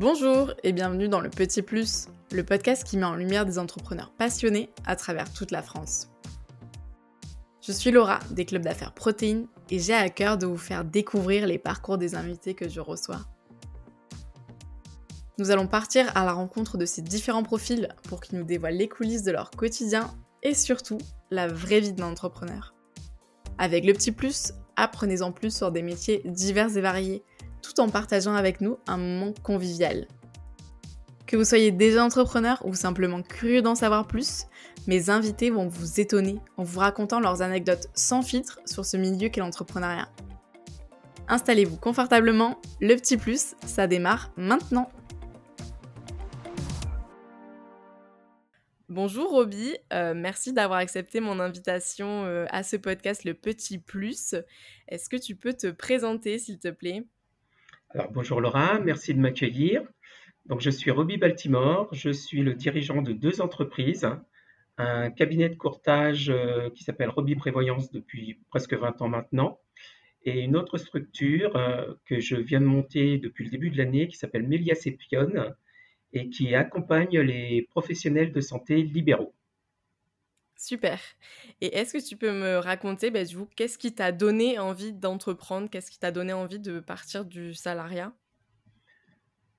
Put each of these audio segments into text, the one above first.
Bonjour et bienvenue dans le Petit Plus, le podcast qui met en lumière des entrepreneurs passionnés à travers toute la France. Je suis Laura des clubs d'affaires Protéines et j'ai à cœur de vous faire découvrir les parcours des invités que je reçois. Nous allons partir à la rencontre de ces différents profils pour qu'ils nous dévoilent les coulisses de leur quotidien et surtout la vraie vie d'un entrepreneur. Avec le petit plus, apprenez-en plus sur des métiers divers et variés en partageant avec nous un moment convivial. Que vous soyez déjà entrepreneur ou simplement curieux d'en savoir plus, mes invités vont vous étonner en vous racontant leurs anecdotes sans filtre sur ce milieu qu'est l'entrepreneuriat. Installez-vous confortablement, le petit plus, ça démarre maintenant. Bonjour Roby, euh, merci d'avoir accepté mon invitation euh, à ce podcast Le Petit Plus. Est-ce que tu peux te présenter s'il te plaît? Alors bonjour Laura, merci de m'accueillir. Donc je suis Roby Baltimore, je suis le dirigeant de deux entreprises, un cabinet de courtage euh, qui s'appelle Roby Prévoyance depuis presque 20 ans maintenant, et une autre structure euh, que je viens de monter depuis le début de l'année qui s'appelle Mélias et qui accompagne les professionnels de santé libéraux. Super. Et est-ce que tu peux me raconter, bah, du coup, qu'est-ce qui t'a donné envie d'entreprendre? Qu'est-ce qui t'a donné envie de partir du salariat?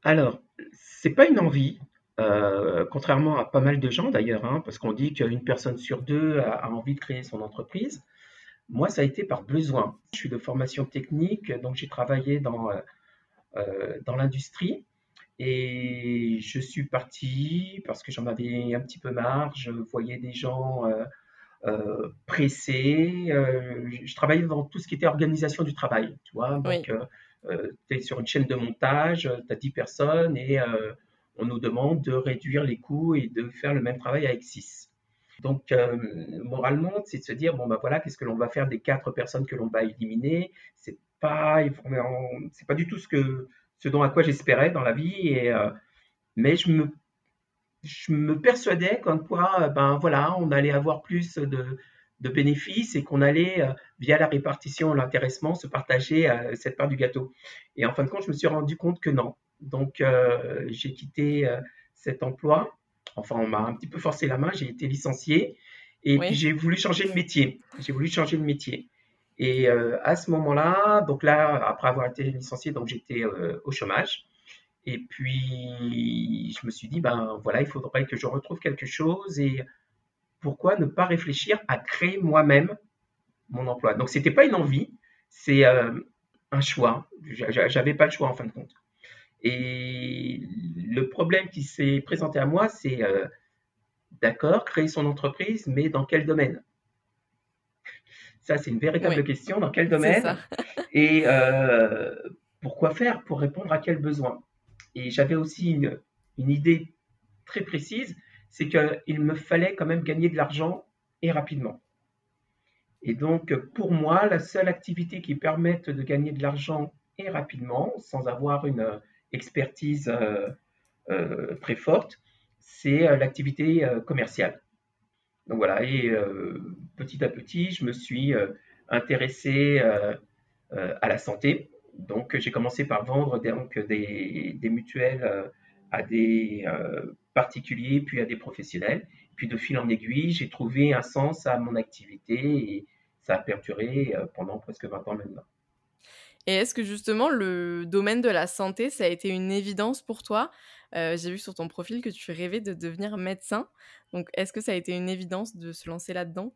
Alors, c'est pas une envie, euh, contrairement à pas mal de gens d'ailleurs, hein, parce qu'on dit qu'une personne sur deux a, envie de créer son entreprise. Moi, ça a été par besoin. Je suis de formation technique, donc j'ai travaillé dans, euh, euh, dans l'industrie. Et je suis parti parce que j'en avais un petit peu marre. Je voyais des gens euh, euh, pressés. Euh, je travaillais dans tout ce qui était organisation du travail. Tu vois, donc tu es sur une chaîne de montage, tu as 10 personnes et on nous demande de réduire les coûts et de faire le même travail avec 6. Donc, moralement, c'est de se dire bon, ben voilà, qu'est-ce que l'on va faire des quatre personnes que l'on va éliminer? C'est pas, c'est pas du tout ce que ce dont à quoi j'espérais dans la vie. Et, euh, mais je me, je me persuadais qu'en quoi, ben voilà, on allait avoir plus de, de bénéfices et qu'on allait, euh, via la répartition, l'intéressement, se partager euh, cette part du gâteau. Et en fin de compte, je me suis rendu compte que non. Donc, j'ai quitté cet emploi. Enfin, on m'a un petit peu forcé la main. J'ai été licencié et puis j'ai voulu changer de métier. J'ai voulu changer de métier. Et euh, à ce moment-là, donc là, après avoir été licencié, donc j'étais euh, au chômage. Et puis, je me suis dit, ben voilà, il faudrait que je retrouve quelque chose et pourquoi ne pas réfléchir à créer moi-même mon emploi. Donc, ce n'était pas une envie, c'est euh, un choix. J'avais pas le choix en fin de compte. Et le problème qui s'est présenté à moi, c'est d'accord, créer son entreprise, mais dans quel domaine? Ça, c'est une véritable question. Dans quel domaine Et euh, pourquoi faire Pour répondre à quel besoin Et j'avais aussi une, idée très précise, c'est qu'il me fallait quand même gagner de l'argent et rapidement. Et donc, pour moi, la seule activité qui permette de gagner de l'argent et rapidement, sans avoir une expertise euh, euh, très forte, c'est l'activité commerciale. Voilà, et euh, petit à petit, je me suis euh, intéressé euh, à la santé. Donc j'ai commencé par vendre donc, des, mutuelles à des particuliers, puis à des professionnels. Puis de fil en aiguille, j'ai trouvé un sens à mon activité et ça a perduré pendant presque 20 ans maintenant. Et est-ce que justement le domaine de la santé, ça a été une évidence pour toi? Euh, j'ai vu sur ton profil que tu rêvais de devenir médecin. Donc, est-ce que ça a été une évidence de se lancer là-dedans?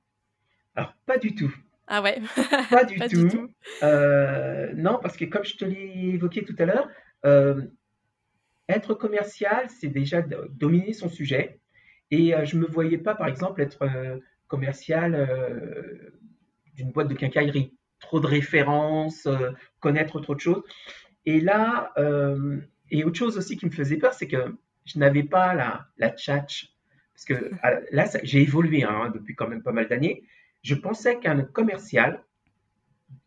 Alors, pas du tout. Ah ouais? Pas du tout. Euh, non, parce que comme je te l'ai évoqué tout à l'heure, euh, être commercial, c'est déjà dominer son sujet. Et je ne me voyais pas, par exemple, être commercial d'une boîte de quincaillerie. Trop de références, connaître trop de choses. Et là, et autre chose aussi qui me faisait peur, c'est que je n'avais pas la, la tchatch. Parce que là, j'ai évolué hein, depuis quand même pas mal d'années. Je pensais qu'un commercial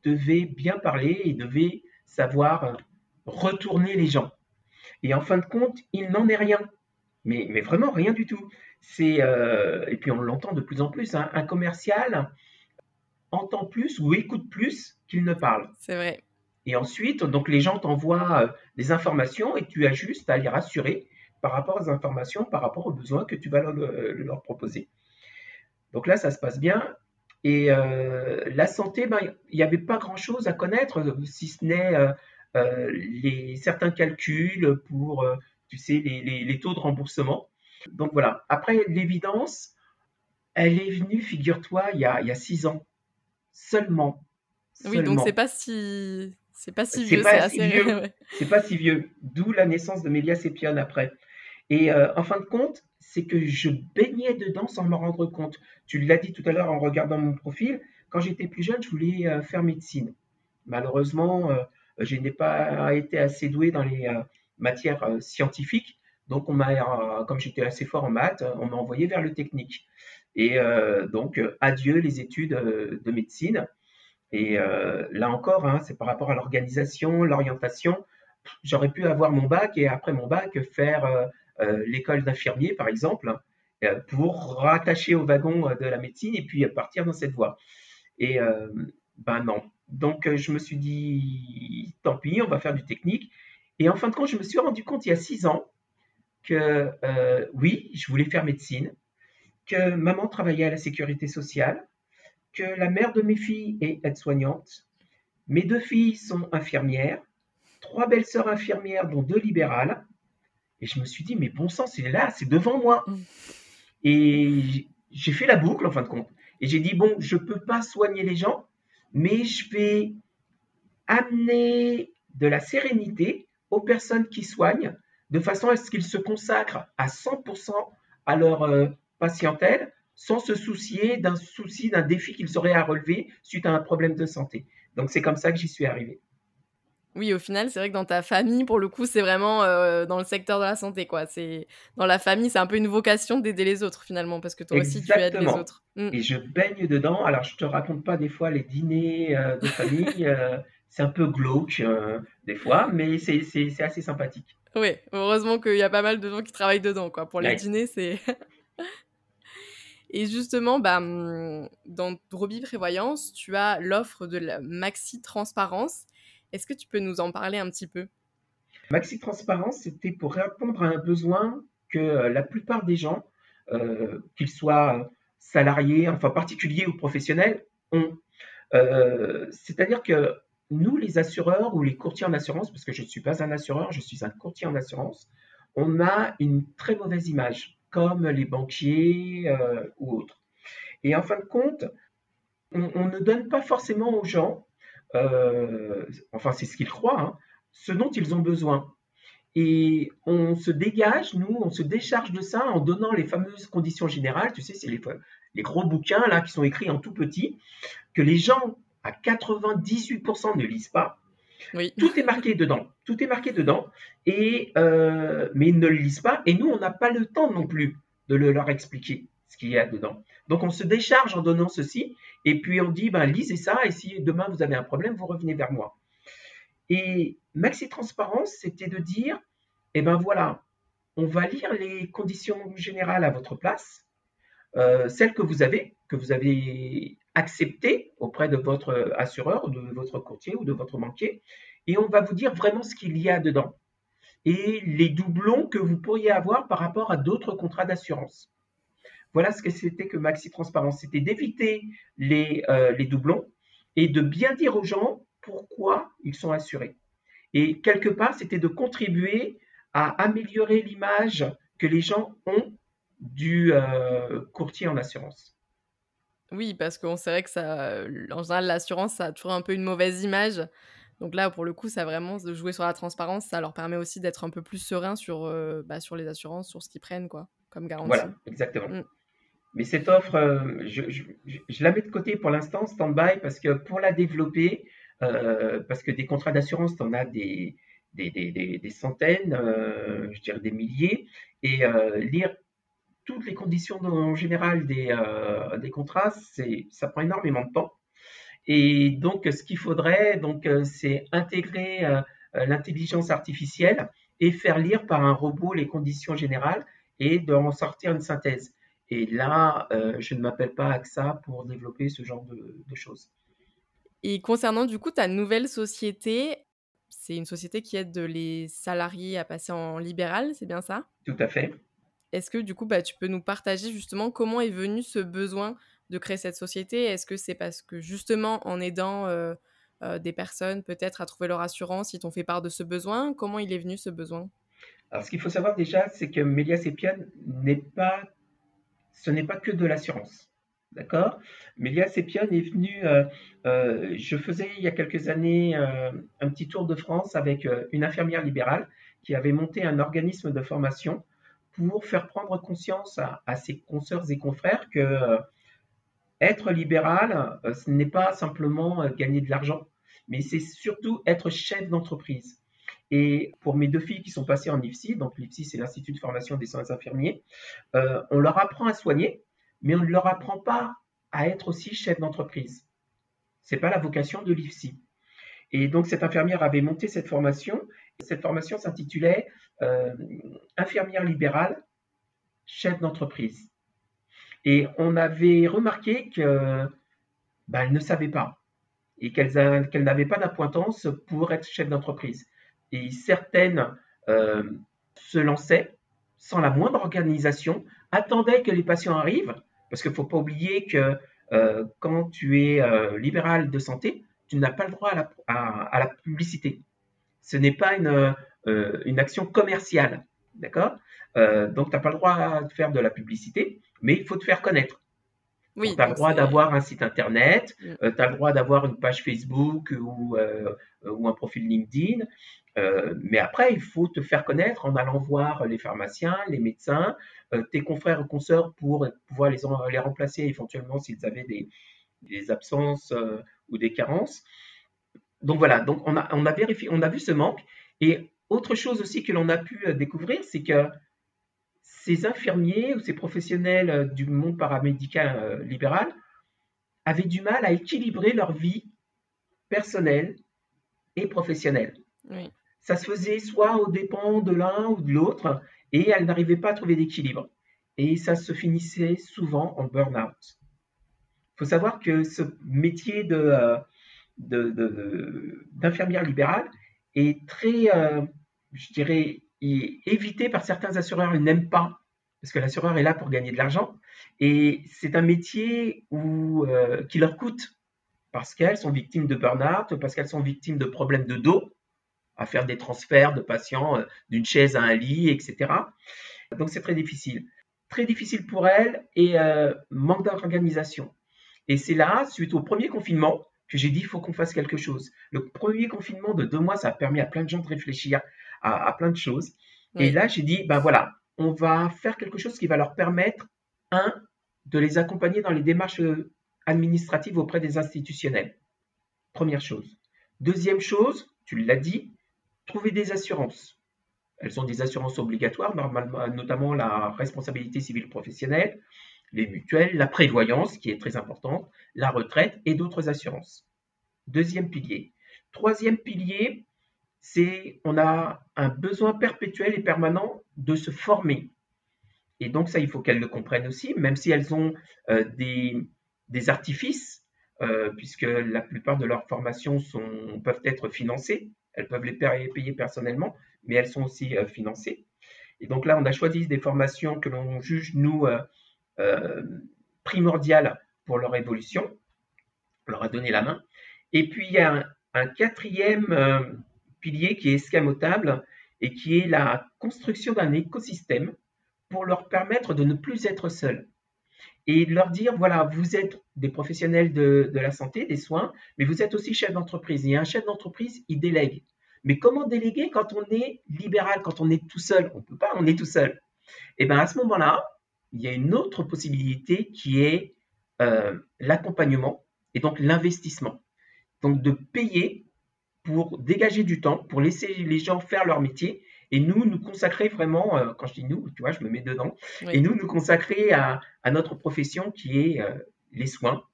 devait bien parler et devait savoir retourner les gens. Et en fin de compte, il n'en est rien. Mais, mais, vraiment rien du tout. C'est euh, et puis on l'entend de plus en plus. Hein, un commercial entend plus ou écoute plus qu'il ne parle. C'est vrai. Et ensuite, donc les gens t'envoient des informations et tu as juste à les rassurer par rapport aux informations, par rapport aux besoins que tu vas leur, proposer. Donc là, ça se passe bien. Et la santé, ben, il n'y avait pas grand-chose à connaître, si ce n'est les, certains calculs pour, tu sais, les, taux de remboursement. Donc voilà. Après, l'évidence, elle est venue, figure-toi, il, y a six ans seulement. Oui, donc c'est pas si c'est pas si vieux, c'est assez vieux. C'est pas si vieux. D'où la naissance de Mélia Sépion après. Et euh, en fin de compte, c'est que je baignais dedans sans me rendre compte. Tu l'as dit tout à l'heure en regardant mon profil. Quand j'étais plus jeune, je voulais euh, faire médecine. Malheureusement, euh, je n'ai pas été assez doué dans les matières scientifiques. Donc, on m'a, comme j'étais assez fort en maths, on m'a envoyé vers le technique. Et donc, adieu les études de médecine. Et là encore, hein, c'est par rapport à l'organisation, l'orientation. J'aurais pu avoir mon bac et après mon bac faire l'école d'infirmier, par exemple, pour rattacher au wagon de la médecine et puis partir dans cette voie. Et ben non. Donc je me suis dit, tant pis, on va faire du technique. Et en fin de compte, je me suis rendu compte il y a six ans que oui, je voulais faire médecine, que maman travaillait à la sécurité sociale, que la mère de mes filles est aide-soignante, mes deux filles sont infirmières, trois belles sœurs infirmières, dont deux libérales. Et je me suis dit, mais bon sang, c'est là, c'est devant moi. Mm. Et j'ai fait la boucle en fin de compte. Et j'ai dit, bon, je ne peux pas soigner les gens, mais je vais amener de la sérénité aux personnes qui soignent, de façon à ce qu'ils se consacrent à 100% à leur euh, patientèle, sans se soucier d'un souci, d'un défi qu'ils auraient à relever suite à un problème de santé. Donc c'est comme ça que j'y suis arrivé. Oui, au final, c'est vrai que dans ta famille, pour le coup, c'est vraiment euh, dans le secteur de la santé, quoi. C'est dans la famille, c'est un peu une vocation d'aider les autres finalement, parce que toi aussi, tu aides les autres. Mm. Et je baigne dedans. Alors, je te raconte pas des fois les dîners euh, de famille. Euh, c'est un peu glauque des fois, mais c'est assez sympathique. Oui, heureusement qu'il y a pas mal de gens qui travaillent dedans, quoi. Pour les dîners, c'est Et justement, bah, mmh, dans Roby Prévoyance, tu as l'offre de la Maxi Transparence. Est-ce que tu peux nous en parler un petit peu? Maxi Transparence, c'était pour répondre à un besoin que euh, la plupart des gens, euh, qu'ils soient salariés, enfin particuliers ou professionnels, ont. Euh, c'est-à-dire que nous, les assureurs ou les courtiers en assurance, parce que je ne suis pas un assureur, je suis un courtier en assurance, on a une très mauvaise image comme les banquiers euh, ou autres. Et en fin de compte, on, ne donne pas forcément aux gens, euh, enfin c'est ce qu'ils croient, hein, ce dont ils ont besoin. Et on se dégage, nous, on se décharge de ça en donnant les fameuses conditions générales. Tu sais, c'est les, les, gros bouquins là qui sont écrits en tout petit, que les gens à 98% ne lisent pas. Tout est marqué dedans. Tout est marqué dedans. Et, euh, mais ils ne le lisent pas. Et nous, on n'a pas le temps non plus de leur expliquer ce qu'il y a dedans. Donc, on se décharge en donnant ceci. Et puis, on dit, ben, lisez ça. Et si demain, vous avez un problème, vous revenez vers moi. Et Maxi Transparence, c'était de dire, eh ben voilà, on va lire les conditions générales à votre place, euh, celles que vous avez, que vous avez accepter auprès de votre assureur, de votre courtier ou de votre banquier, et on va vous dire vraiment ce qu'il y a dedans et les doublons que vous pourriez avoir par rapport à d'autres contrats d'assurance. Voilà ce que c'était que Maxi Transparence, c'était d'éviter les, euh, doublons et de bien dire aux gens pourquoi ils sont assurés. Et quelque part, c'était de contribuer à améliorer l'image que les gens ont du euh, courtier en assurance. Oui, parce qu'on sait que ça, en général, l'assurance, ça a toujours un peu une mauvaise image. Donc là, pour le coup, ça vraiment de jouer sur la transparence, ça leur permet aussi d'être un peu plus serein sur, euh, bah, sur les assurances, sur ce qu'ils prennent, quoi, comme garantie. Voilà, exactement. Mmh. Mais cette offre, euh, je, je, je, la mets de côté pour l'instant, stand-by, parce que pour la développer, euh, parce que des contrats d'assurance, tu en as des, des, des, des centaines, je dirais des milliers, et lire toutes les conditions en général des, euh, des contrats, ça prend énormément de temps. Et donc, ce qu'il faudrait, donc, euh, c'est intégrer euh, l'intelligence artificielle et faire lire par un robot les conditions générales et d'en sortir une synthèse. Et là, je ne m'appelle pas AXA pour développer ce genre de, de, choses. Et concernant du coup ta nouvelle société, c'est une société qui aide les salariés à passer en libéral, c'est bien ça? Tout à fait. Est-ce que du coup, bah, tu peux nous partager justement comment est venu ce besoin de créer cette société? Est-ce que c'est parce que justement en aidant euh, euh, des personnes peut-être à trouver leur assurance, ils t'ont fait part de ce besoin? Comment il est venu ce besoin? Alors ce qu'il faut savoir déjà, c'est que Mélias Epian n'est pas, ce n'est pas que de l'assurance. D'accord? Epian est venu, euh, je faisais il y a quelques années un petit tour de France avec une infirmière libérale qui avait monté un organisme de formation pour faire prendre conscience à, ses consoeurs et confrères que euh, être libéral, euh, ce n'est pas simplement euh, gagner de l'argent, mais c'est surtout être chef d'entreprise. Et pour mes deux filles qui sont passées en IFSI, donc l'IFSI c'est l'Institut de formation des soins infirmiers, on leur apprend à soigner, mais on ne leur apprend pas à être aussi chef d'entreprise. C'est pas la vocation de l'IFSI. Et donc cette infirmière avait monté cette formation. Cette formation s'intitulait euh, infirmière libérale, chef d'entreprise. Et on avait remarqué qu'elle ben, ne savait pas et qu'elle n'avait pas d'appointance pour être chef d'entreprise. Et certaines euh, se lançaient sans la moindre organisation, attendaient que les patients arrivent, parce qu'il ne faut pas oublier que euh, quand tu es libéral de santé, tu n'as pas le droit à la publicité. Ce n'est pas une, euh, une action commerciale. D'accord? Euh, Donc, tu n'as pas le droit de faire de la publicité, mais il faut te faire connaître. Oui, tu as le droit d'avoir un site internet, mm. euh, tu as le droit d'avoir une page Facebook ou, ou un profil LinkedIn, mais après, il faut te faire connaître en allant voir les pharmaciens, les médecins, tes confrères ou consoeurs pour pouvoir les, les remplacer éventuellement s'ils avaient des, des absences ou des carences. Donc voilà, donc on a, on a vérifié, on a vu ce manque et autre chose aussi que l'on a pu euh, découvrir, c'est que ces infirmiers ou ces professionnels euh, du monde paramédical euh, libéral avaient du mal à équilibrer leur vie personnelle et professionnelle. Ça se faisait soit aux dépens de l'un ou de l'autre, et elles n'arrivaient pas à trouver d'équilibre. Et ça se finissait souvent en burn-out. Il faut savoir que ce métier de, d'infirmière libérale est très, je dirais, évité par certains assureurs. Ils n'aiment pas, parce que l'assureur est là pour gagner de l'argent. Et c'est un métier où, euh, qui leur coûte, parce qu'elles sont victimes de burn-out, parce qu'elles sont victimes de problèmes de dos, à faire des transferts de patients euh, d'une chaise à un lit, etc. Donc c'est très difficile. Très difficile pour elles et euh, manque d'organisation. Et c'est là, suite au premier confinement, que j'ai dit il faut qu'on fasse quelque chose. Le premier confinement de deux mois, ça a permis à plein de gens de réfléchir à, plein de choses. Et là, j'ai dit, ben voilà, on va faire quelque chose qui va leur permettre, un, de les accompagner dans les démarches euh, administratives auprès des institutionnels. Première chose. Deuxième chose, tu l'as dit, trouver des assurances. Elles ont des assurances obligatoires, normalement, notamment la responsabilité civile professionnelle, les mutuelles, la prévoyance, qui est très importante, la retraite et d'autres assurances. Deuxième pilier. Troisième pilier, c'est on a un besoin perpétuel et permanent de se former. Et donc ça, il faut qu'elles le comprennent aussi, même si elles ont euh, des, artifices, euh, puisque la plupart de leurs formations sont, peuvent être financées. Elles peuvent les payer personnellement, mais elles sont aussi euh, financées. Et donc là, on a choisi des formations que l'on juge, nous, primordiales pour leur évolution. On leur a donné la main. Et puis, il y a un quatrième pilier qui est escamotable et qui est la construction d'un écosystème pour leur permettre de ne plus être seuls. Et leur dire, voilà, vous êtes des professionnels de, la santé, des soins, mais vous êtes aussi chef d'entreprise. Et un chef d'entreprise, il délègue. Mais comment déléguer quand on est libéral, quand on est tout seul? On ne peut pas, on est tout seul. Et bien à ce moment-là, il y a une autre possibilité qui est euh, l'accompagnement et donc l'investissement. Donc de payer pour dégager du temps, pour laisser les gens faire leur métier et nous nous consacrer vraiment, euh, quand je dis nous, tu vois, je me mets dedans, et nous nous consacrer à, notre profession qui est euh, les soins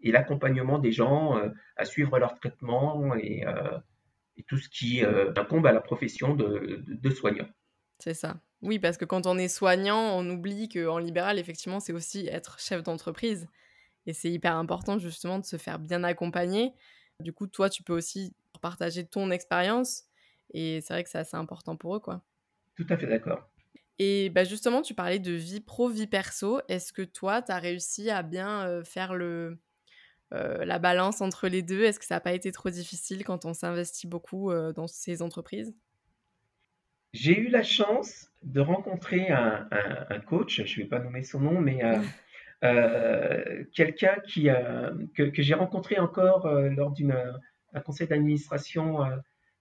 et l'accompagnement des gens à suivre leur traitement et, tout ce qui incombe à la profession de, de soignant. C'est ça. Oui, parce que quand on est soignant, on oublie qu'en libéral, effectivement, c'est aussi être chef d'entreprise. Et c'est hyper important justement de se faire bien accompagner. Du coup, toi, tu peux aussi partager ton expérience. Et c'est vrai que c'est assez important pour eux, quoi. Tout à fait d'accord. Et bah, justement, tu parlais de vie pro, vie perso. Est-ce que toi, tu as réussi à bien faire le, la balance entre les deux? Est-ce que ça n'a pas été trop difficile quand on s'investit beaucoup dans ces entreprises? J'ai eu la chance de rencontrer un, coach, je ne vais pas nommer son nom, mais euh, quelqu'un qui, que, que j'ai rencontré encore lors d'un conseil d'administration,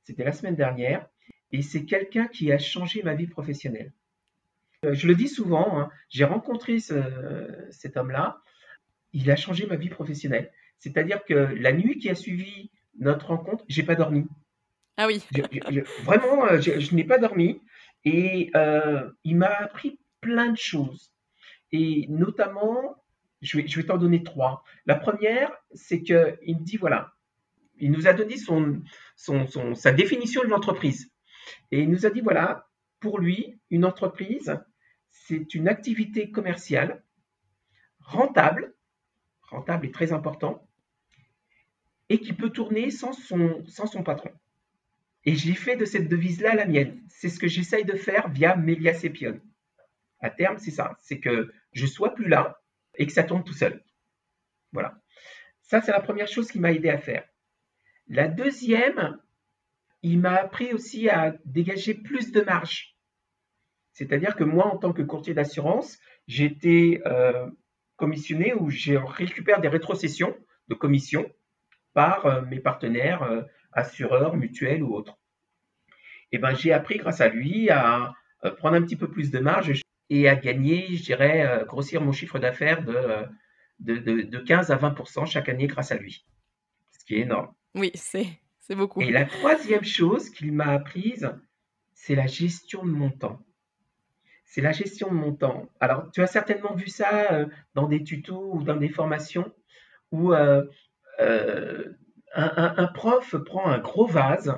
c'était la semaine dernière, et c'est quelqu'un qui a changé ma vie professionnelle. Euh, je le dis souvent, hein, j'ai rencontré cet homme-là, il a changé ma vie professionnelle. C'est-à-dire que la nuit qui a suivi notre rencontre, j'ai pas dormi. Ah vraiment, euh, je, n'ai pas dormi et euh, il m'a appris plein de choses. Et notamment, je vais, t'en donner trois. La première, c'est qu'il me dit voilà, il nous a donné sa définition de l'entreprise. Et il nous a dit voilà, pour lui, une entreprise, c'est une activité commerciale rentable, rentable et très important, et qui peut tourner sans son patron. Et j'ai fait de cette devise-là la mienne. C'est ce que j'essaye de faire via Melia Sepion. À terme, c'est ça. C'est que je sois plus là et que ça tourne tout seul. Voilà. Ça, c'est la première chose qui m'a aidé à faire. La deuxième, il m'a appris aussi à dégager plus de marge. C'est-à-dire que moi, en tant que courtier d'assurance, j'étais euh, commissionné ou je récupère des rétrocessions de commissions par euh, mes partenaires euh, assureurs, mutuels ou autres. Et eh ben, j'ai appris grâce à lui à prendre un petit peu plus de marge et à gagner, je dirais, grossir mon chiffre d'affaires de, de, de 15 à 20% chaque année grâce à lui. Ce qui est énorme. Oui, c'est beaucoup. Et la troisième chose qu'il m'a apprise, c'est la gestion de mon temps c'est la gestion de mon temps. Alors, tu as certainement vu ça euh, dans des tutos ou dans des formations où euh, euh, un, prof prend un gros vase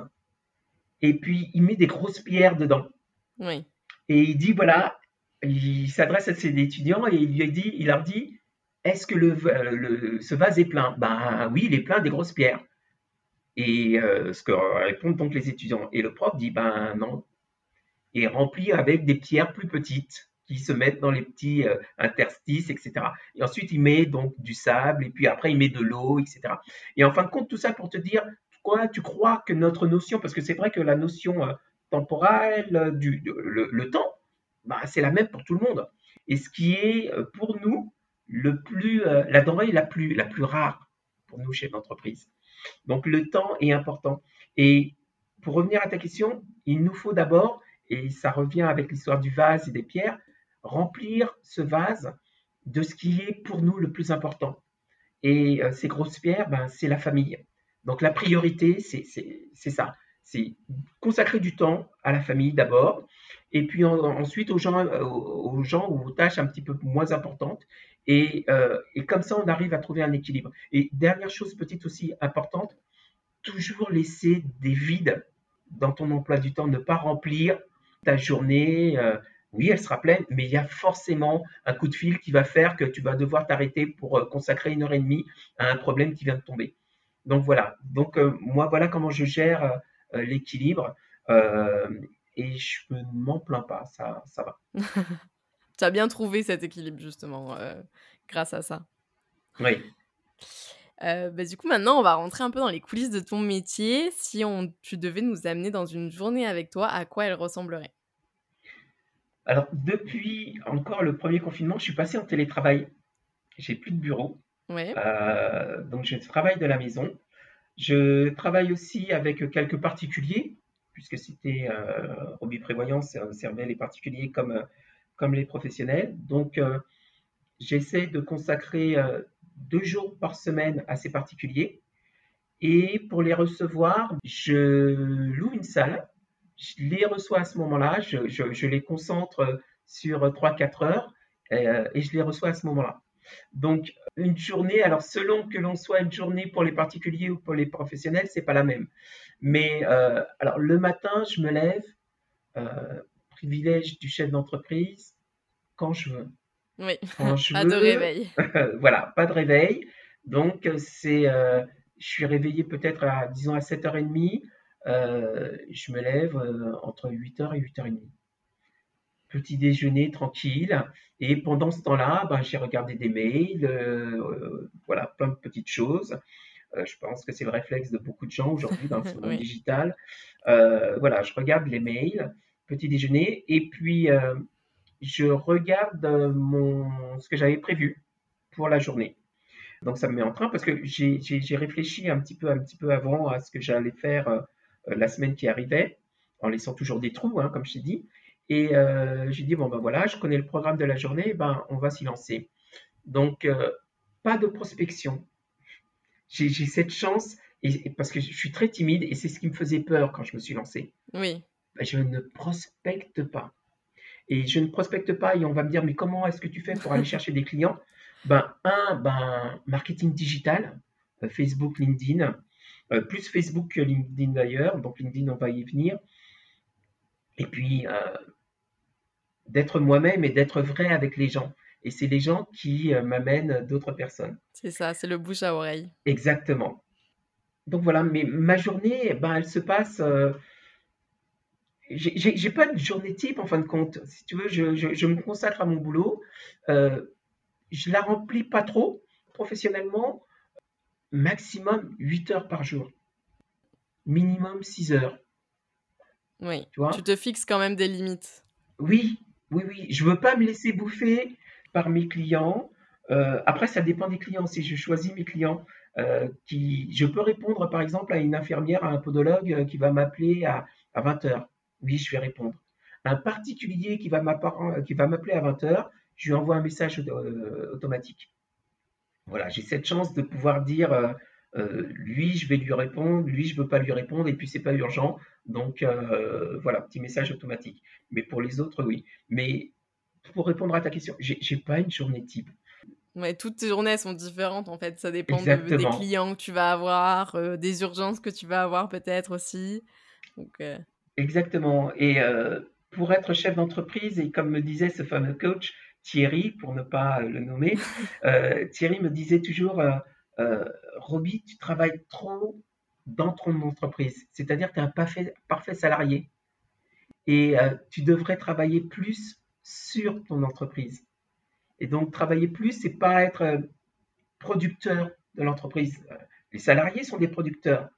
et puis il met des grosses pierres dedans. Oui. Et il dit voilà, il s'adresse à ses étudiants et il, lui dit, il leur dit est-ce que le, ce vase est plein? Ben oui, il est plein des grosses pierres. Et ce que répondent donc les étudiants. Et le prof dit ben non, et rempli avec des pierres plus petites qui se mettent dans les petits euh, interstices, etc. Et ensuite, il met donc du sable, et puis après, il met de l'eau, etc. Et en fin de compte, tout ça pour te dire, quoi, tu crois que notre notion, parce que c'est vrai que la notion euh, temporelle, du, le, temps, bah, c'est la même pour tout le monde. Et ce qui est euh, pour nous le plus, la denrée la plus, la plus rare pour nous, chefs d'entreprise. Donc le temps est important. Et pour revenir à ta question, il nous faut d'abord et ça revient avec l'histoire du vase et des pierres, remplir ce vase de ce qui est pour nous le plus important. Et euh, ces grosses pierres, ben, c'est la famille. Donc la priorité, c'est ça. C'est consacrer du temps à la famille d'abord, et puis ensuite aux gens, euh, aux gens ou aux tâches un petit peu moins importantes. Et, euh, et, comme ça, on arrive à trouver un équilibre. Et dernière chose petite aussi importante, toujours laisser des vides dans ton emploi du temps, ne pas remplir ta journée, oui, elle sera pleine, mais il y a forcément un coup de fil qui va faire que tu vas devoir t'arrêter pour euh, consacrer une heure et demie à un problème qui vient de tomber. Donc voilà. Donc euh, moi, voilà comment je gère l'équilibre. et je ne m'en plains pas, ça, ça va. tu as bien trouvé cet équilibre, justement, grâce à ça. Oui. bah, du coup, maintenant, on va rentrer un peu dans les coulisses de ton métier. Si on, tu devais nous amener dans une journée avec toi, à quoi elle ressemblerait? Alors, depuis encore le premier confinement, je suis passé en télétravail. J'ai plus de bureau. Ouais. Euh, donc, je travaille de la maison. Je travaille aussi avec quelques particuliers, puisque c'était euh, Roby Prévoyance servait les particuliers comme, comme les professionnels. Donc, euh, j'essaie de consacrer euh, deux jours par semaine à ces particuliers. Et pour les recevoir, je loue une salle, je les reçois à ce moment-là, je, les concentre sur 3-4 heures euh, et je les reçois à ce moment-là. Donc, une journée, alors selon que l'on soit une journée pour les particuliers ou pour les professionnels, c'est pas la même. Mais euh, alors le matin, je me lève, euh, privilège du chef d'entreprise, quand je veux. Oui, pas de réveil. voilà, pas de réveil. Donc, c'est euh, je suis réveillé peut-être à, disons, à 7h30. Euh, je me lève entre 8h et 8h30. Petit déjeuner tranquille. Et pendant ce temps-là, ben, j'ai regardé des mails, voilà, plein de petites choses. je pense que c'est le réflexe de beaucoup de gens aujourd'hui dans le monde digital. voilà, je regarde les mails, petit déjeuner, et puis je regarde mon, ce que j'avais prévu pour la journée. Donc ça me met en train parce que j'ai réfléchi un petit peu, un petit peu avant à ce que j'allais faire euh, la semaine qui arrivait, en laissant toujours des trous, hein, comme je t'ai dit. Et euh, j'ai dit bon ben voilà, je connais le programme de la journée, ben on va s'y lancer. Donc euh, pas de prospection. J'ai cette chance et, parce que je suis très timide et c'est ce qui me faisait peur quand je me suis lancé. Oui. Ben, je ne prospecte pas. Et je ne prospecte pas et on va me dire mais comment est-ce que tu fais pour aller chercher des clients? Ben, un, ben, marketing digital, euh, Facebook, LinkedIn, euh, plus Facebook que LinkedIn d'ailleurs, donc LinkedIn, on va y venir. Et puis, euh, d'être moi-même et d'être vrai avec les gens. Et c'est les gens qui m'amènent d'autres personnes. C'est ça, c'est le bouche à oreille. Exactement. Donc voilà, mais ma journée, ben, elle se passe. j'ai pas de journée type en fin de compte. Si tu veux, je, je, me consacre à mon boulot je la remplis pas trop professionnellement, maximum 8 heures par jour, minimum 6 heures. Oui, tu, vois? Tu te fixes quand même des limites. Oui, oui, oui. Je veux pas me laisser bouffer par mes clients. Euh, après, ça dépend des clients. Si je choisis mes clients, euh, qui, je peux répondre par exemple à une infirmière, à un podologue euh, qui va m'appeler à, à 20 heures. Oui, je vais répondre. Un particulier qui va m'appeler à 20 heures, je lui envoie un message euh, automatique. Voilà, j'ai cette chance de pouvoir dire euh, euh, lui, je vais lui répondre, lui, je ne veux pas lui répondre, et puis c'est pas urgent. Donc voilà, petit message automatique. Mais pour les autres, oui. Mais pour répondre à ta question, j'ai pas une journée type. Ouais, toutes tes journées sont différentes en fait. Ça dépend des clients que tu vas avoir, des urgences que tu vas avoir peut-être aussi. Donc, Exactement. Et pour être chef d'entreprise, et comme me disait ce fameux coach, Thierry, pour ne pas le nommer, euh, Thierry me disait toujours euh, euh, Roby, tu travailles trop dans ton entreprise, c'est-à-dire que tu es un parfait, parfait salarié et tu devrais travailler plus sur ton entreprise. Et donc, travailler plus, c'est pas être producteur de l'entreprise. Les salariés sont des producteurs.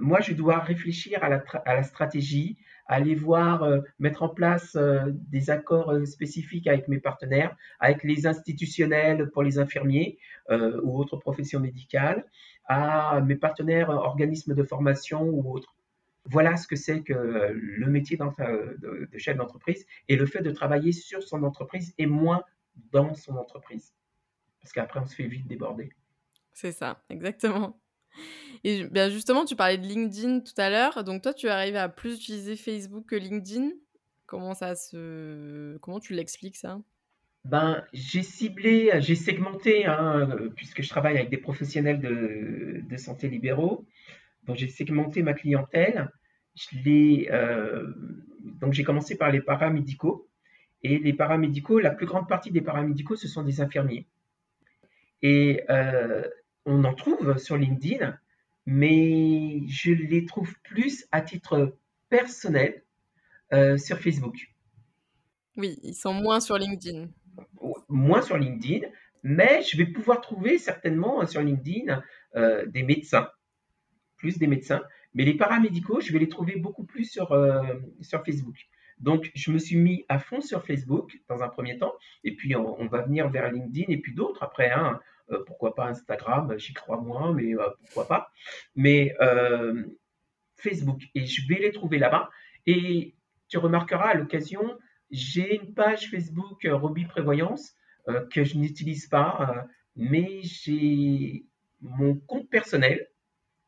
moi, je dois réfléchir à la stratégie, aller voir, euh, mettre en place euh, des accords euh, spécifiques avec mes partenaires, avec les institutionnels pour les infirmiers ou autres professions médicales, à mes partenaires organismes de formation ou autres. Voilà ce que c'est que le métier de, de chef d'entreprise et le fait de travailler sur son entreprise et moins dans son entreprise. Parce qu'après, on se fait vite déborder. C'est ça, exactement. Et bien justement, tu parlais de LinkedIn tout à l'heure. Donc toi, tu arrives à plus utiliser Facebook que LinkedIn? Comment ça se, comment tu l'expliques ça? Ben, j'ai ciblé, j'ai segmenté, hein, puisque je travaille avec des professionnels de, de santé libéraux. Donc j'ai segmenté ma clientèle. Euh, donc j'ai commencé par les paramédicaux. Et les paramédicaux, la plus grande partie des paramédicaux, ce sont des infirmiers. Et euh, on en trouve sur LinkedIn, mais je les trouve plus à titre personnel euh, sur Facebook. Oui, ils sont moins sur LinkedIn. Moins sur LinkedIn, mais je vais pouvoir trouver certainement sur LinkedIn euh, des médecins, plus des médecins, mais les paramédicaux, je vais les trouver beaucoup plus sur, euh, sur Facebook. Donc, je me suis mis à fond sur Facebook dans un premier temps, et puis on, va venir vers LinkedIn et puis d'autres après. Hein. Euh, pourquoi pas Instagram, j'y crois moins, mais euh, pourquoi pas. Mais euh, Facebook, et je vais les trouver là-bas. Et tu remarqueras à l'occasion, j'ai une page Facebook Roby Prévoyance que je n'utilise pas, mais j'ai mon compte personnel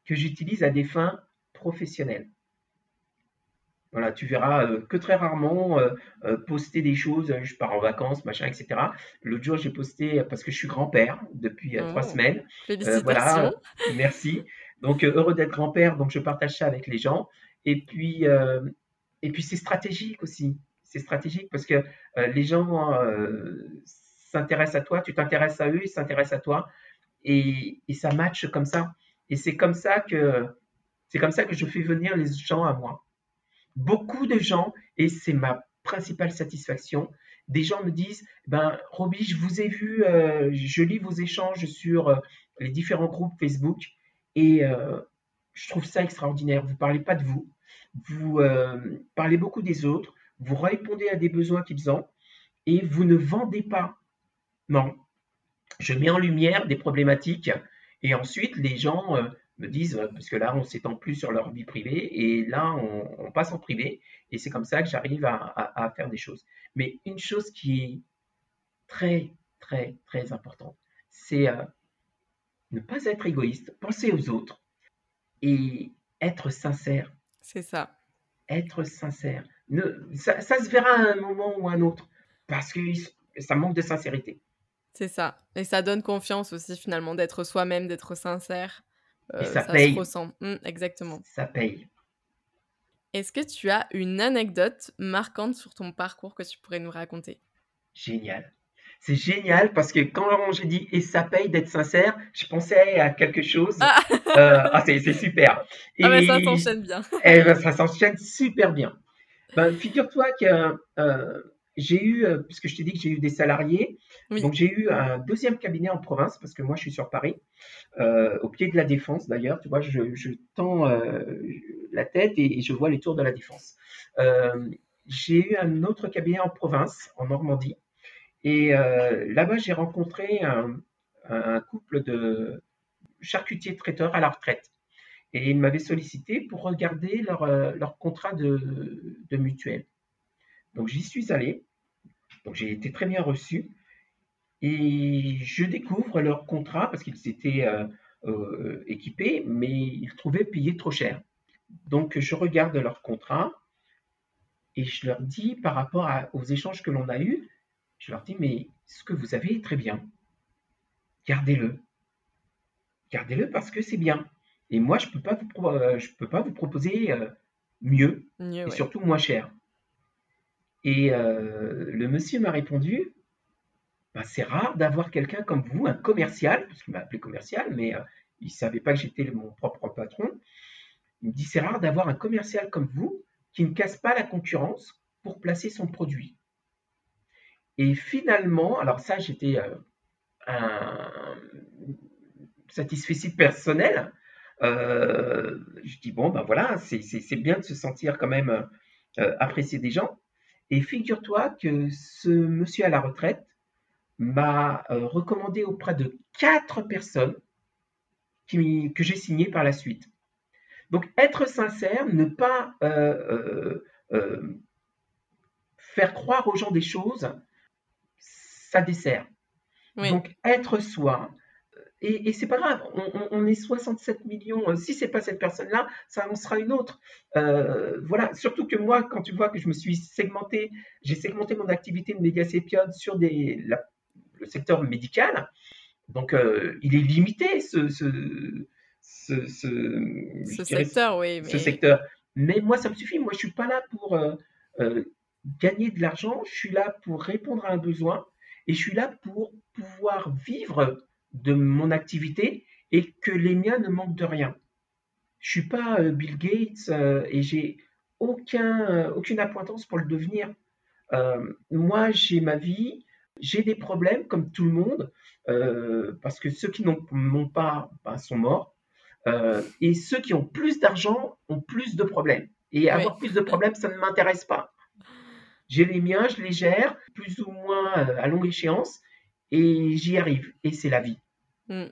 que j'utilise à des fins professionnelles. Voilà, tu verras euh, que très rarement euh, euh, poster des choses, je pars en vacances, machin, etc. L'autre jour, j'ai posté, parce que je suis grand-père depuis trois oh, semaines. Félicitations. voilà, merci. Donc, heureux d'être grand-père, donc je partage ça avec les gens. Et puis, et puis c'est stratégique aussi. C'est stratégique parce que les gens s'intéressent à toi, tu t'intéresses à eux, ils s'intéressent à toi. Et, et, ça matche comme ça. Et c'est comme ça que c'est comme ça que je fais venir les gens à moi. Beaucoup de gens, et c'est ma principale satisfaction, des gens me disent, ben Roby, je vous ai vu, euh, je lis vos échanges sur euh, les différents groupes Facebook et euh, je trouve ça extraordinaire. Vous parlez pas de vous, vous parlez beaucoup des autres, vous répondez à des besoins qu'ils ont et vous ne vendez pas. Non, je mets en lumière des problématiques et ensuite les gens me disent, parce que là on s'étend plus sur leur vie privée et là on, passe en privé et c'est comme ça que j'arrive à, faire des choses. Mais une chose qui est très très très importante, c'est euh, ne pas être égoïste, penser aux autres et être sincère. C'est ça. Être sincère. Ne, ça, ça, se verra à un moment ou à un autre parce que ça manque de sincérité. C'est ça. Et ça donne confiance aussi finalement d'être soi-même, d'être sincère. Euh, ça, paye. Se ressent. Mmh, exactement. Ça paye. Est-ce que tu as une anecdote marquante sur ton parcours que tu pourrais nous raconter? Génial. C'est génial parce que quand j'ai dit et ça paye d'être sincère, je pensais à quelque chose. Ah, euh, ah c'est super. Et, ah ça s'enchaîne bien. et, eh ben, ça s'enchaîne super bien. Ben, Figure-toi que euh, j'ai eu, euh, puisque je t'ai dit que j'ai eu des salariés, donc j'ai eu un deuxième cabinet en province, parce que moi je suis sur Paris, euh, au pied de la Défense d'ailleurs, tu vois, je, je tends euh, la tête et, je vois les tours de la Défense. j'ai eu un autre cabinet en province, en Normandie, et là-bas j'ai rencontré un, un, couple de charcutiers traiteurs à la retraite. Et ils m'avaient sollicité pour regarder leur, leur contrat de, de mutuelle. Donc j'y suis allé. Donc j'ai été très bien reçu. Et je découvre leur contrat parce qu'ils étaient euh, euh, équipés, mais ils trouvaient payé trop cher. Donc je regarde leur contrat et je leur dis par rapport aux échanges que l'on a eus, je leur dis mais ce que vous avez est très bien. Gardez-le. Gardez-le parce que c'est bien. Et moi, je ne peux, pas vous, euh, peux pas vous proposer mieux, et surtout moins cher. Et euh, le monsieur m'a répondu, bah, c'est rare d'avoir quelqu'un comme vous, un commercial, parce qu'il m'a appelé commercial, mais euh, il ne savait pas que j'étais mon propre patron. Il me dit, c'est rare d'avoir un commercial comme vous qui ne casse pas la concurrence pour placer son produit. Et finalement, alors ça, j'étais euh, un satisfait personnel. je dis, bon, ben voilà, c'est bien de se sentir quand même apprécié des gens. Et figure-toi que ce monsieur à la retraite m'a euh, recommandé auprès de quatre personnes que j'ai signées par la suite. Donc être sincère, ne pas euh, euh, faire croire aux gens des choses, ça dessert. Donc être soi, et, c'est pas grave, on, est 67 millions. Euh, si c'est pas cette personne-là, ça en sera une autre. Euh, voilà, surtout que moi, quand tu vois que je me suis segmenté, j'ai segmenté mon activité de médiasépiode sur des, le secteur médical. Donc, euh, il est limité ce, ce, ce, ce, secteur, oui. Mais... Ce secteur. Mais moi, ça me suffit. Moi, je suis pas là pour gagner de l'argent. Je suis là pour répondre à un besoin et je suis là pour pouvoir vivre de mon activité et que les miens ne manquent de rien. Je suis pas euh, Bill Gates euh, et j'ai aucun, euh, aucune appointance pour le devenir. moi, j'ai ma vie, j'ai des problèmes comme tout le monde, parce que ceux qui n'ont pas ben, sont morts, et ceux qui ont plus d'argent ont plus de problèmes. Et avoir plus de problèmes, ça ne m'intéresse pas. J'ai les miens, je les gère, plus ou moins à longue échéance, et j'y arrive. Et c'est la vie. Mm.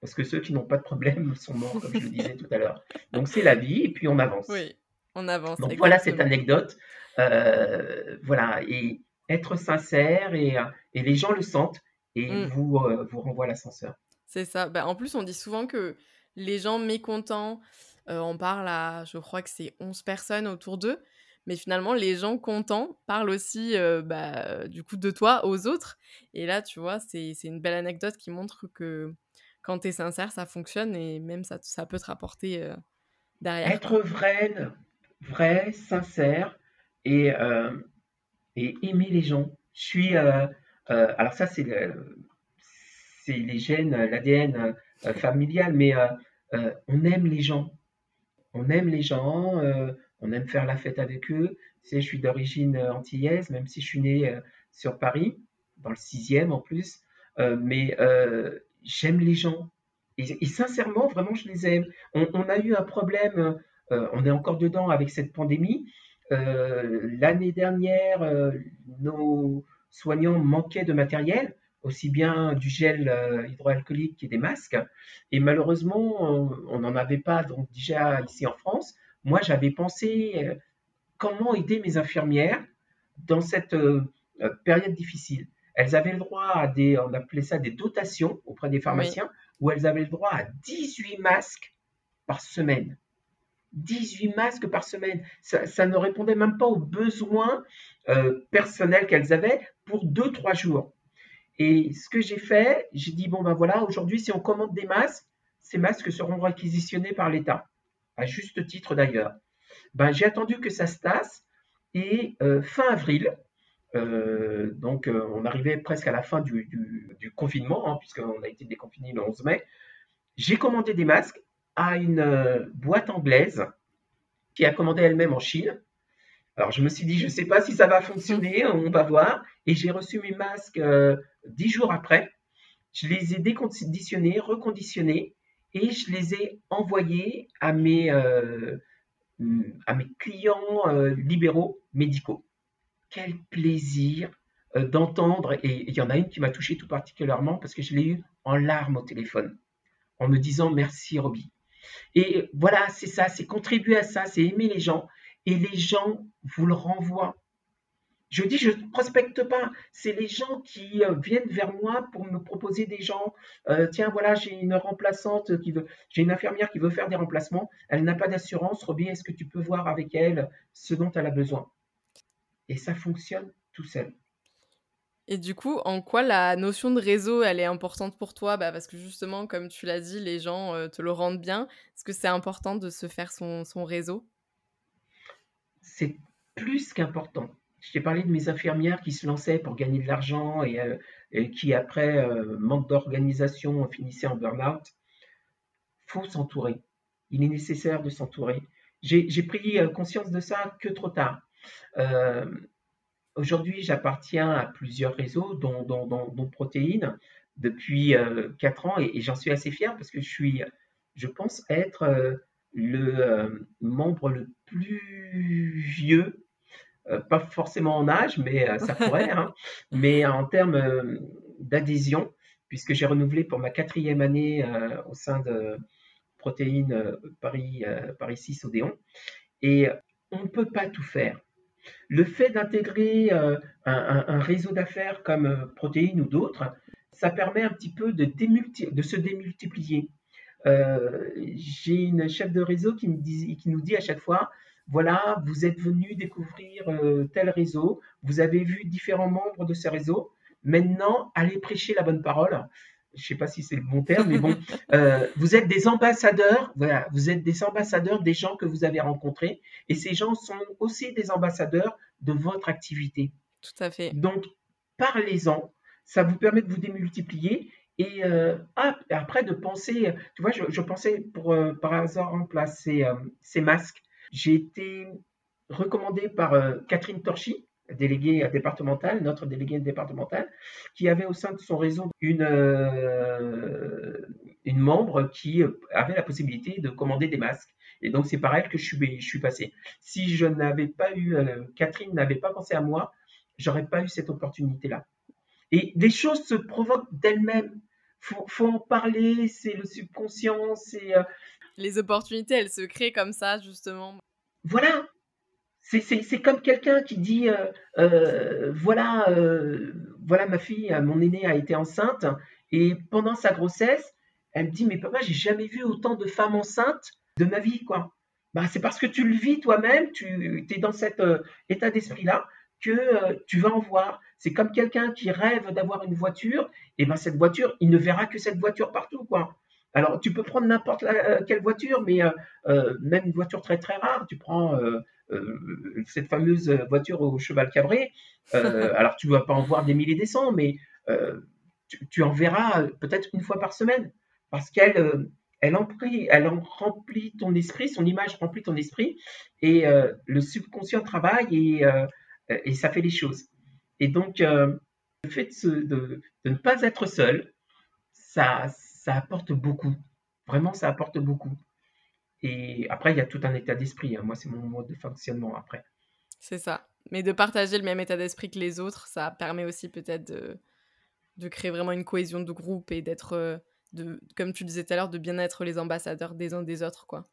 Parce que ceux qui n'ont pas de problème sont morts, comme je le disais tout à l'heure. Donc c'est la vie, et puis on avance. Oui, on avance. Donc voilà cette anecdote. Euh, voilà, et être sincère, et, et, les gens le sentent, et mm. vous, euh, vous renvoient l'ascenseur. C'est ça. Bah, en plus, on dit souvent que les gens mécontents, euh, on parle à, je crois que c'est 11 personnes autour d'eux, mais finalement, les gens contents parlent aussi bah, du coup de toi aux autres. Et là, tu vois, c'est une belle anecdote qui montre que quand tu es sincère, ça fonctionne et même ça, ça peut te rapporter derrière. Être vrai, vrai, sincère et, et aimer les gens. Je suis. alors, ça, c'est les gènes, l'ADN familial, mais on aime les gens. On aime les gens, on aime faire la fête avec eux. Je suis d'origine antillaise, même si je suis né sur Paris, dans le sixième en plus. mais j'aime les gens. Et, sincèrement, vraiment, je les aime. On, a eu un problème, euh, on est encore dedans avec cette pandémie. Euh, l'année dernière, euh, nos soignants manquaient de matériel, aussi bien du gel hydroalcoolique que des masques. Et malheureusement, on n'en avait pas donc déjà ici en France. Moi, j'avais pensé comment aider mes infirmières dans cette période difficile. Elles avaient le droit à des, on appelait ça des dotations auprès des pharmaciens où elles avaient le droit à 18 masques par semaine. 18 masques par semaine. Ça, ne répondait même pas aux besoins euh, personnels qu'elles avaient pour 2-3 jours. Et ce que j'ai fait, j'ai dit, bon ben voilà, aujourd'hui, si on commande des masques, ces masques seront réquisitionnés par l'État, à juste titre d'ailleurs. Ben, j'ai attendu que ça se tasse et euh, fin avril, euh, donc, euh, on arrivait presque à la fin du, confinement, hein, puisqu'on a été déconfiné le 11 mai. J'ai commandé des masques à une boîte anglaise qui a commandé elle-même en Chine. Alors, je me suis dit, je ne sais pas si ça va fonctionner, on va voir. Et j'ai reçu mes masques dix jours après. Je les ai déconditionnés, reconditionnés, et je les ai envoyés à mes, à mes clients libéraux médicaux quel plaisir euh, d'entendre, et il y en a une qui m'a touché tout particulièrement parce que je l'ai eu en larmes au téléphone, en me disant merci Roby. Et voilà, c'est ça, c'est contribuer à ça, c'est aimer les gens, et les gens vous le renvoient. Je dis, je ne prospecte pas. C'est les gens qui euh, viennent vers moi pour me proposer des gens. Euh, tiens, voilà, j'ai une remplaçante qui veut, j'ai une infirmière qui veut faire des remplacements. Elle n'a pas d'assurance. Roby, est-ce que tu peux voir avec elle ce dont elle a besoin? Et ça fonctionne tout seul. Et du coup, en quoi la notion de réseau, elle est importante pour toi? Bah Parce que justement, comme tu l'as dit, les gens euh, te le rendent bien. Est-ce que c'est important de se faire son, son réseau? C'est plus qu'important. Je t'ai parlé de mes infirmières qui se lançaient pour gagner de l'argent et, euh, qui, après euh, manque d'organisation, finissaient en burn-out. faut s'entourer. Il est nécessaire de s'entourer. J'ai pris conscience de ça que trop tard. Euh, aujourd'hui, j'appartiens à plusieurs réseaux, dont, dont, Protéines, depuis 4 euh, ans, et, j'en suis assez fier parce que je suis, je pense être euh, le membre le plus vieux pas forcément en âge, mais ça pourrait, hein, mais en termes d'adhésion, puisque j'ai renouvelé pour ma quatrième année au sein de Protéines Paris, Paris 6 Odéon. Et on ne peut pas tout faire. Le fait d'intégrer euh, un, réseau d'affaires comme euh, Protéines ou d'autres, ça permet un petit peu de, de se démultiplier. Euh, j'ai une chef de réseau qui, me dit, qui nous dit à chaque fois, voilà, vous êtes venu découvrir tel réseau, vous avez vu différents membres de ce réseau, maintenant allez prêcher la bonne parole. Je ne sais pas si c'est le bon terme, mais bon, euh, vous êtes des ambassadeurs, voilà, vous êtes des ambassadeurs des gens que vous avez rencontrés, et ces gens sont aussi des ambassadeurs de votre activité. Tout à fait. Donc, parlez-en, ça vous permet de vous démultiplier, et euh, après de penser, tu vois, je, pensais pour euh, par hasard remplacer ces masques. J'ai été recommandé par Catherine Torchy, délégué départemental, notre délégué départemental, qui avait au sein de son réseau une, euh, une membre qui avait la possibilité de commander des masques. Et donc, c'est par elle que je suis, je passé. Si je n'avais pas eu, euh, Catherine n'avait pas pensé à moi, j'aurais pas eu cette opportunité-là. Et les choses se provoquent d'elles-mêmes. Faut, faut en parler, c'est le subconscient, c'est... Euh, les opportunités, elles se créent comme ça, justement. Voilà, c'est comme quelqu'un qui dit euh, euh, voilà, euh, voilà ma fille, mon aînée a été enceinte et pendant sa grossesse, elle me dit mais papa j'ai jamais vu autant de femmes enceintes de ma vie quoi. Bah, c'est parce que tu le vis toi-même, tu es dans cet état d'esprit là que tu vas en voir. C'est comme quelqu'un qui rêve d'avoir une voiture, et ben cette voiture, il ne verra que cette voiture partout quoi. Alors, tu peux prendre n'importe quelle voiture, mais même une voiture très très rare, tu prends euh, cette fameuse voiture au cheval cabré. Euh, alors, tu ne vas pas en voir des milliers des cents, mais euh, tu, en verras peut-être une fois par semaine parce qu'elle elle, en, elle en remplit ton esprit, son image remplit ton esprit, et euh, le subconscient travaille et, et, ça fait les choses. Et donc, le fait de, de, de, ne pas être seul, ça, ça apporte beaucoup. Vraiment, ça apporte beaucoup. Et après, il y a tout un état d'esprit. Hein. Moi, c'est mon mode de fonctionnement après. C'est ça. Mais de partager le même état d'esprit que les autres, ça permet aussi peut-être de, de créer vraiment une cohésion de groupe et d'être, euh, de, comme tu disais tout à l'heure, de bien être les ambassadeurs des uns des autres, quoi.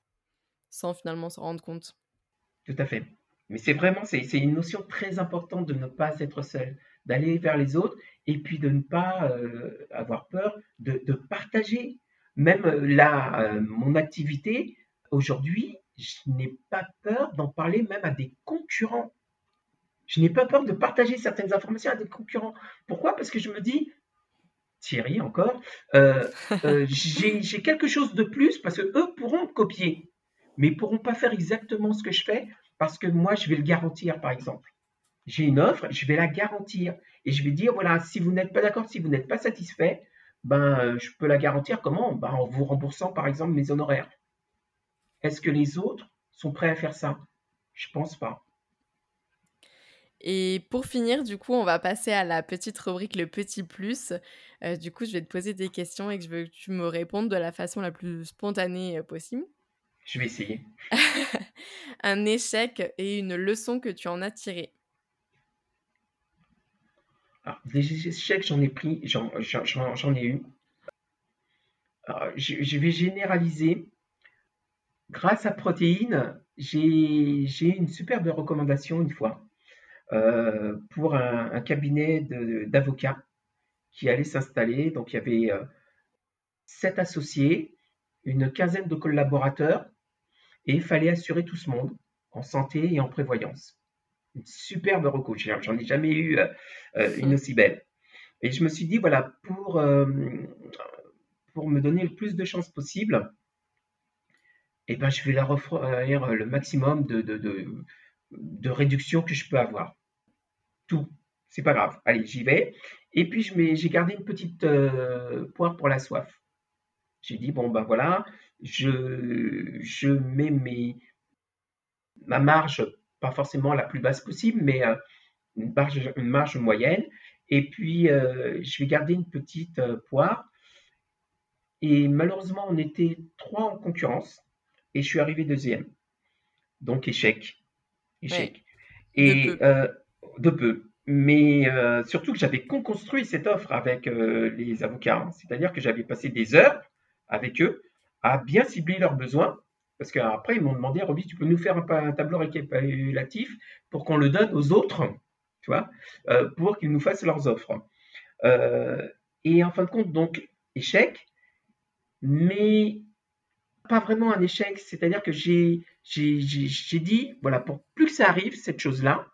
Sans finalement s'en rendre compte. Tout à fait. Mais c'est vraiment, c'est une notion très importante de ne pas être seul, d'aller vers les autres et puis de ne pas euh, avoir peur de, partager. Même euh, là, mon activité, aujourd'hui, je n'ai pas peur d'en parler même à des concurrents. Je n'ai pas peur de partager certaines informations à des concurrents. Pourquoi? Parce que je me dis, Thierry encore, euh, euh, j'ai quelque chose de plus parce que eux pourront copier, mais ils pourront pas faire exactement ce que je fais parce que moi, je vais le garantir, par exemple. J'ai une offre, je vais la garantir et je vais dire, voilà, si vous n'êtes pas d'accord, si vous n'êtes pas satisfait, ben, je peux la garantir comment? Ben, En vous remboursant, par exemple, mes honoraires. Est-ce que les autres sont prêts à faire ça? Je pense pas. Et pour finir, du coup, on va passer à la petite rubrique le petit plus. Euh, du coup, je vais te poser des questions et que je veux que tu me répondes de la façon la plus spontanée euh, possible. Je vais essayer. un échec et une leçon que tu en as tiré. Alors, des échecs, j'en ai pris, j'en ai eu. je, vais généraliser grâce à Protéines, j'ai une superbe recommandation une fois euh, pour un, cabinet d'avocats qui allait s'installer. Donc il y avait euh, sept associés, une quinzaine de collaborateurs, et il fallait assurer tout ce monde en santé et en prévoyance. Superbe recours, j'en ai jamais eu euh, une aussi belle. Et je me suis dit, voilà, pour, pour me donner le plus de chances possible, eh ben, je vais leur offrir le maximum de, de, de, réduction que je peux avoir. Tout. C'est pas grave. Allez, j'y vais. Et puis, j'ai gardé une petite euh, poire pour la soif. J'ai dit, bon, ben voilà, je, je mets mes, ma marge, pas forcément la plus basse possible, mais euh, une, marge, une marge moyenne. Et puis, euh, je vais garder une petite poire. Et malheureusement, on était trois en concurrence et je suis arrivé deuxième. Donc échec. Échec. Et de peu. Euh, de peu. Mais euh, surtout que j'avais construit cette offre avec euh, les avocats. Hein. C'est-à-dire que j'avais passé des heures avec eux à bien cibler leurs besoins. Parce qu'après, ils m'ont demandé, Roby, tu peux nous faire un, tableau récapitulatif pour qu'on le donne aux autres, tu vois, pour qu'ils nous fassent leurs offres. et en fin de compte, donc, échec. Mais pas vraiment un échec, c'est-à-dire que j'ai dit, voilà, pour plus que ça arrive, cette chose-là,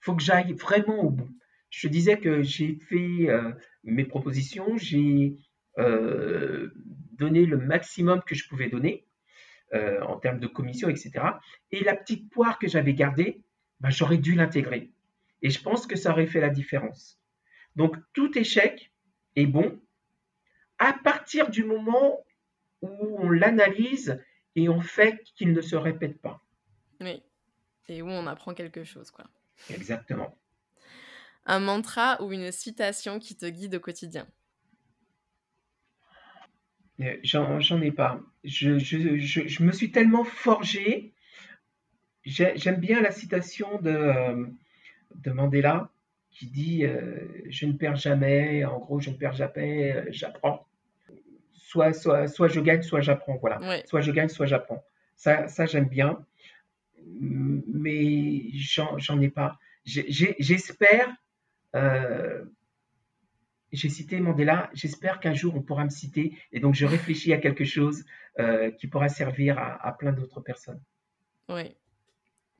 il faut que j'aille vraiment au bout. Je disais que j'ai fait euh, mes propositions, j'ai euh, donné le maximum que je pouvais donner euh, en termes de commission, etc. Et la petite poire que j'avais gardée, ben, j'aurais dû l'intégrer. Et je pense que ça aurait fait la différence. Donc tout échec est bon à partir du moment où on l'analyse et on fait qu'il ne se répète pas. Oui, et où on apprend quelque chose, quoi. Exactement. Un mantra ou une citation qui te guide au quotidien? Euh, J'en ai pas. Je, je, je, me suis tellement forgé. J'aime bien la citation de, euh, de Mandela qui dit euh, Je ne perds jamais, en gros, je ne perds jamais, j'apprends soit, soit, soit je gagne, soit j'apprends. Voilà. Soit je gagne, soit j'apprends. Ça, ça j'aime bien. Mais j'en ai pas. J'espère. Euh, j'ai cité Mandela. J'espère qu'un jour on pourra me citer. Et donc je réfléchis à quelque chose euh, qui pourra servir à, plein d'autres personnes. Oui.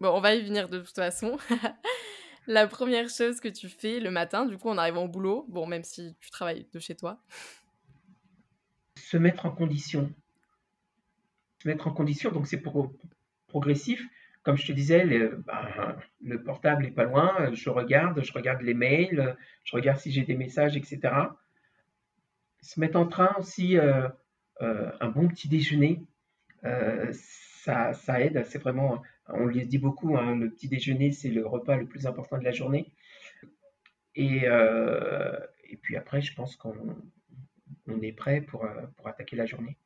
Bon, on va y venir de toute façon. La première chose que tu fais le matin, du coup, en arrivant au boulot, bon, même si tu travailles de chez toi, se mettre en condition. Se mettre en condition, donc c'est progressif. Comme je te disais, ben, le, portable n'est pas loin, je regarde, je regarde les mails, je regarde si j'ai des messages, etc. Se mettre en train aussi euh, un bon petit déjeuner, ça, ça, aide. C'est vraiment, on le dit beaucoup, hein, le petit déjeuner, c'est le repas le plus important de la journée. Et, puis après, je pense qu'on on est prêt pour attaquer la journée.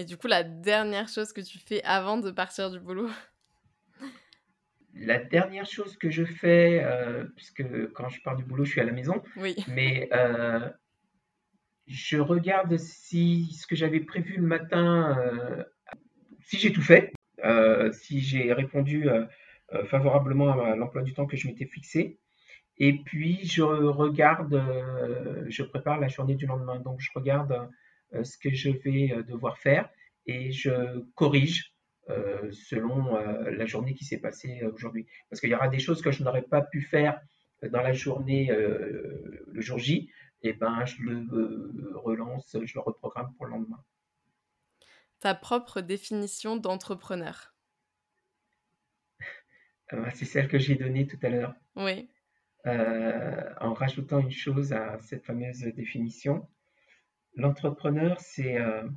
Et du coup, la dernière chose que tu fais avant de partir du boulot? La dernière chose que je fais, euh, puisque quand je pars du boulot, je suis à la maison, oui. mais euh, je regarde si ce que j'avais prévu le matin, euh, si j'ai tout fait, si j'ai répondu favorablement à l'emploi du temps que je m'étais fixé. Et puis, je regarde, je prépare la journée du lendemain. Donc, je regarde ce que je vais devoir faire et je corrige euh, selon la journée qui s'est passée aujourd'hui. Parce qu'il y aura des choses que je n'aurais pas pu faire dans la journée le jour J, et ben je le relance, je le reprogramme pour le lendemain. Ta propre définition d'entrepreneur C'est celle que j'ai donnée tout à l'heure. Oui. en rajoutant une chose à cette fameuse définition, L'entrepreneur, c'est euh,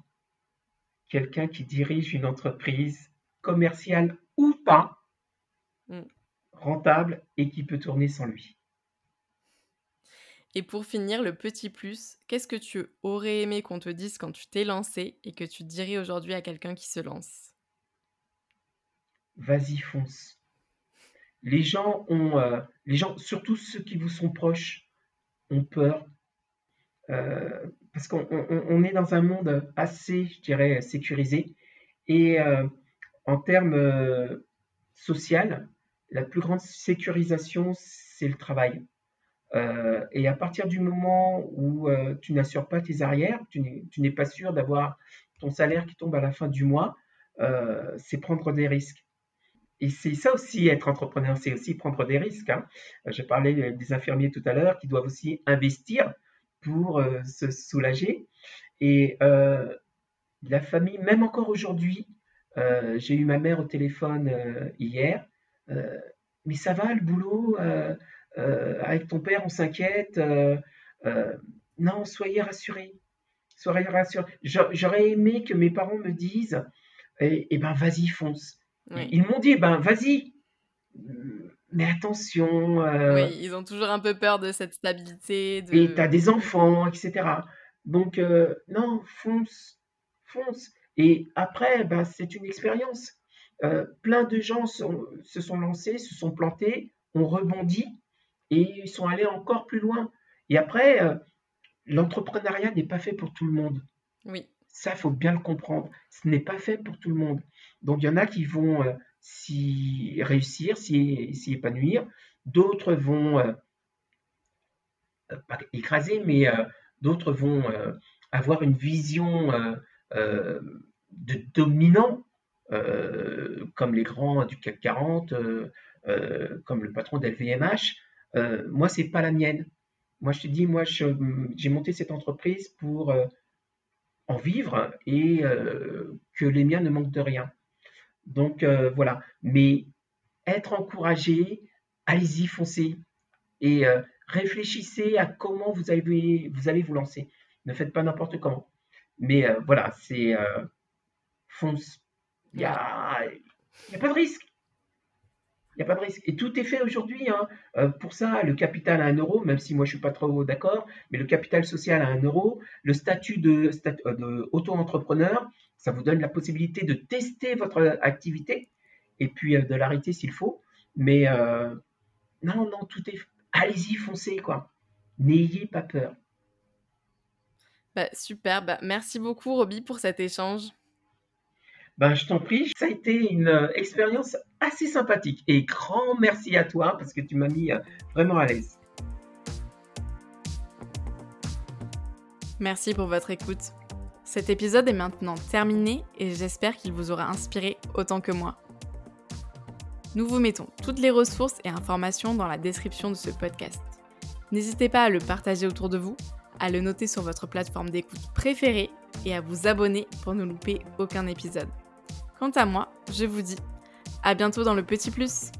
quelqu'un qui dirige une entreprise commerciale ou pas, mm. rentable et qui peut tourner sans lui. Et pour finir, le petit plus, qu'est-ce que tu aurais aimé qu'on te dise quand tu t'es lancé et que tu dirais aujourd'hui à quelqu'un qui se lance? Vas-y, fonce. Les gens ont, euh, les gens, surtout ceux qui vous sont proches, ont peur. Euh, parce qu'on est dans un monde assez, je dirais, sécurisé. Et euh, en termes euh, social, la plus grande sécurisation, c'est le travail. Euh, et à partir du moment où tu n'assures pas tes arrières, tu n'es pas sûr d'avoir ton salaire qui tombe à la fin du mois, c'est prendre des risques. Et c'est ça aussi être entrepreneur, c'est aussi prendre des risques. Hein. J'ai parlé des infirmiers tout à l'heure qui doivent aussi investir pour euh, se soulager. Et euh, la famille, même encore aujourd'hui, euh, j'ai eu ma mère au téléphone hier. mais ça va le boulot avec ton père, on s'inquiète. non, soyez rassurés. Soyez rassurés. J'aurais aimé que mes parents me disent, eh, eh ben vas-y, fonce. Ils m'ont dit, eh ben vas-y, mais attention. Euh, oui, ils ont toujours un peu peur de cette stabilité. De... Et tu as des enfants, etc. Donc, euh, non, fonce, fonce. Et après, bah, c'est une expérience. Euh, plein de gens se sont lancés, se sont plantés, ont rebondi et ils sont allés encore plus loin. Et après, l'entrepreneuriat n'est pas fait pour tout le monde. Oui. Ça, il faut bien le comprendre. Ce n'est pas fait pour tout le monde. Donc, il y en a qui vont s'y réussir, s'y épanouir. D'autres vont, euh, pas écraser, mais euh, d'autres vont euh, avoir une vision de dominant, comme les grands du CAC 40, comme le patron d'LVMH. moi, c'est pas la mienne. Moi, je te dis, moi, j'ai monté cette entreprise pour en vivre et que les miens ne manquent de rien. Donc euh, voilà, mais être encouragé, allez-y, foncez et euh, réfléchissez à comment vous allez, vous allez vous lancer. Ne faites pas n'importe comment. Mais euh, voilà, c'est fonce. Il n'y a, a pas de risque. Il n'y a pas de risque. Et tout est fait aujourd'hui. Hein. pour ça, le capital à 1 euro, même si moi je ne suis pas trop d'accord, mais le capital social à 1 euro, le statut de, de auto-entrepreneur, ça vous donne la possibilité de tester votre activité et puis euh, de l'arrêter s'il faut. Mais euh, non, non, tout est. Allez-y, foncez, quoi. N'ayez pas peur. Bah, super. Bah, merci beaucoup, Roby, pour cet échange. Ben, je t'en prie, ça a été une euh, expérience assez sympathique. Et grand merci à toi parce que tu m'as mis vraiment à l'aise. Merci pour votre écoute. Cet épisode est maintenant terminé et j'espère qu'il vous aura inspiré autant que moi. Nous vous mettons toutes les ressources et informations dans la description de ce podcast. N'hésitez pas à le partager autour de vous, à le noter sur votre plateforme d'écoute préférée et à vous abonner pour ne louper aucun épisode. Quant à moi, je vous dis à bientôt dans le Petit Plus